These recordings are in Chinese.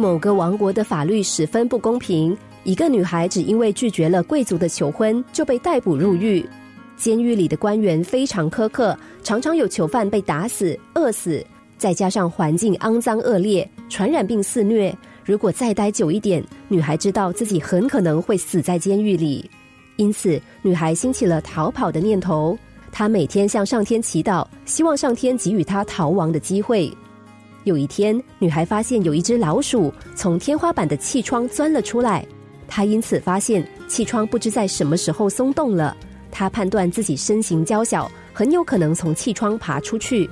某个王国的法律十分不公平，一个女孩只因为拒绝了贵族的求婚就被逮捕入狱。监狱里的官员非常苛刻，常常有囚犯被打死、饿死，再加上环境肮脏恶劣，传染病肆虐。如果再待久一点，女孩知道自己很可能会死在监狱里，因此女孩兴起了逃跑的念头。她每天向上天祈祷，希望上天给予她逃亡的机会。有一天，女孩发现有一只老鼠从天花板的气窗钻了出来，她因此发现气窗不知在什么时候松动了。她判断自己身形娇小，很有可能从气窗爬出去，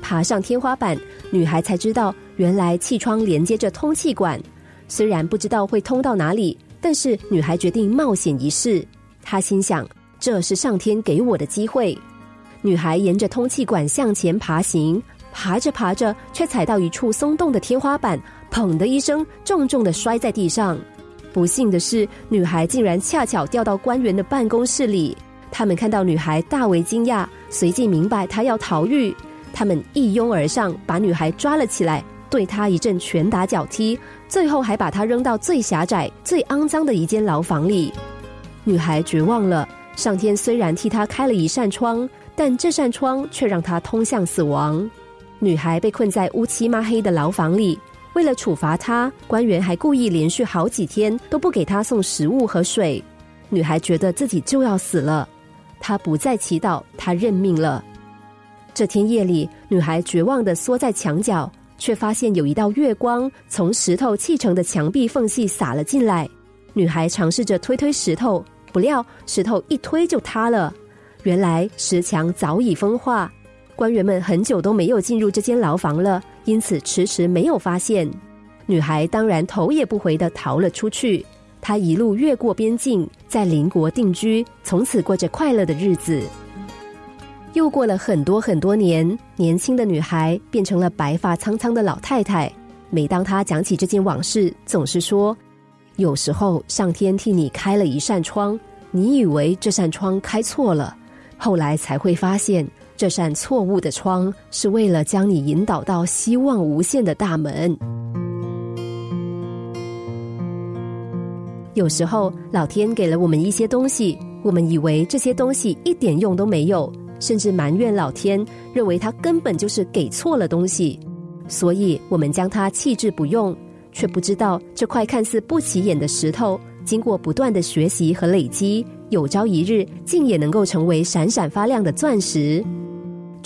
爬上天花板。女孩才知道。原来气窗连接着通气管，虽然不知道会通到哪里，但是女孩决定冒险一试。她心想，这是上天给我的机会。女孩沿着通气管向前爬行，爬着爬着，却踩到一处松动的天花板，砰的一声，重重的摔在地上。不幸的是，女孩竟然恰巧掉到官员的办公室里。他们看到女孩，大为惊讶，随即明白她要逃狱。他们一拥而上，把女孩抓了起来。对她一阵拳打脚踢，最后还把她扔到最狭窄、最肮脏的一间牢房里。女孩绝望了。上天虽然替她开了一扇窗，但这扇窗却让她通向死亡。女孩被困在乌漆抹黑的牢房里。为了处罚她，官员还故意连续好几天都不给她送食物和水。女孩觉得自己就要死了，她不再祈祷，她认命了。这天夜里，女孩绝望的缩在墙角。却发现有一道月光从石头砌成的墙壁缝隙洒了进来。女孩尝试着推推石头，不料石头一推就塌了。原来石墙早已风化，官员们很久都没有进入这间牢房了，因此迟迟没有发现。女孩当然头也不回的逃了出去。她一路越过边境，在邻国定居，从此过着快乐的日子。又过了很多很多年，年轻的女孩变成了白发苍苍的老太太。每当她讲起这件往事，总是说：“有时候上天替你开了一扇窗，你以为这扇窗开错了，后来才会发现这扇错误的窗是为了将你引导到希望无限的大门。”有时候，老天给了我们一些东西，我们以为这些东西一点用都没有。甚至埋怨老天，认为他根本就是给错了东西，所以我们将它弃之不用，却不知道这块看似不起眼的石头，经过不断的学习和累积，有朝一日竟也能够成为闪闪发亮的钻石。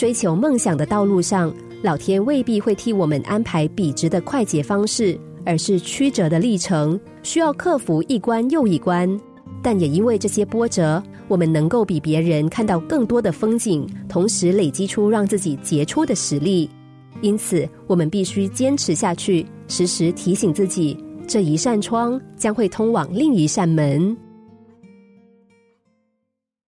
追求梦想的道路上，老天未必会替我们安排笔直的快捷方式，而是曲折的历程，需要克服一关又一关。但也因为这些波折，我们能够比别人看到更多的风景，同时累积出让自己杰出的实力。因此，我们必须坚持下去，时时提醒自己，这一扇窗将会通往另一扇门。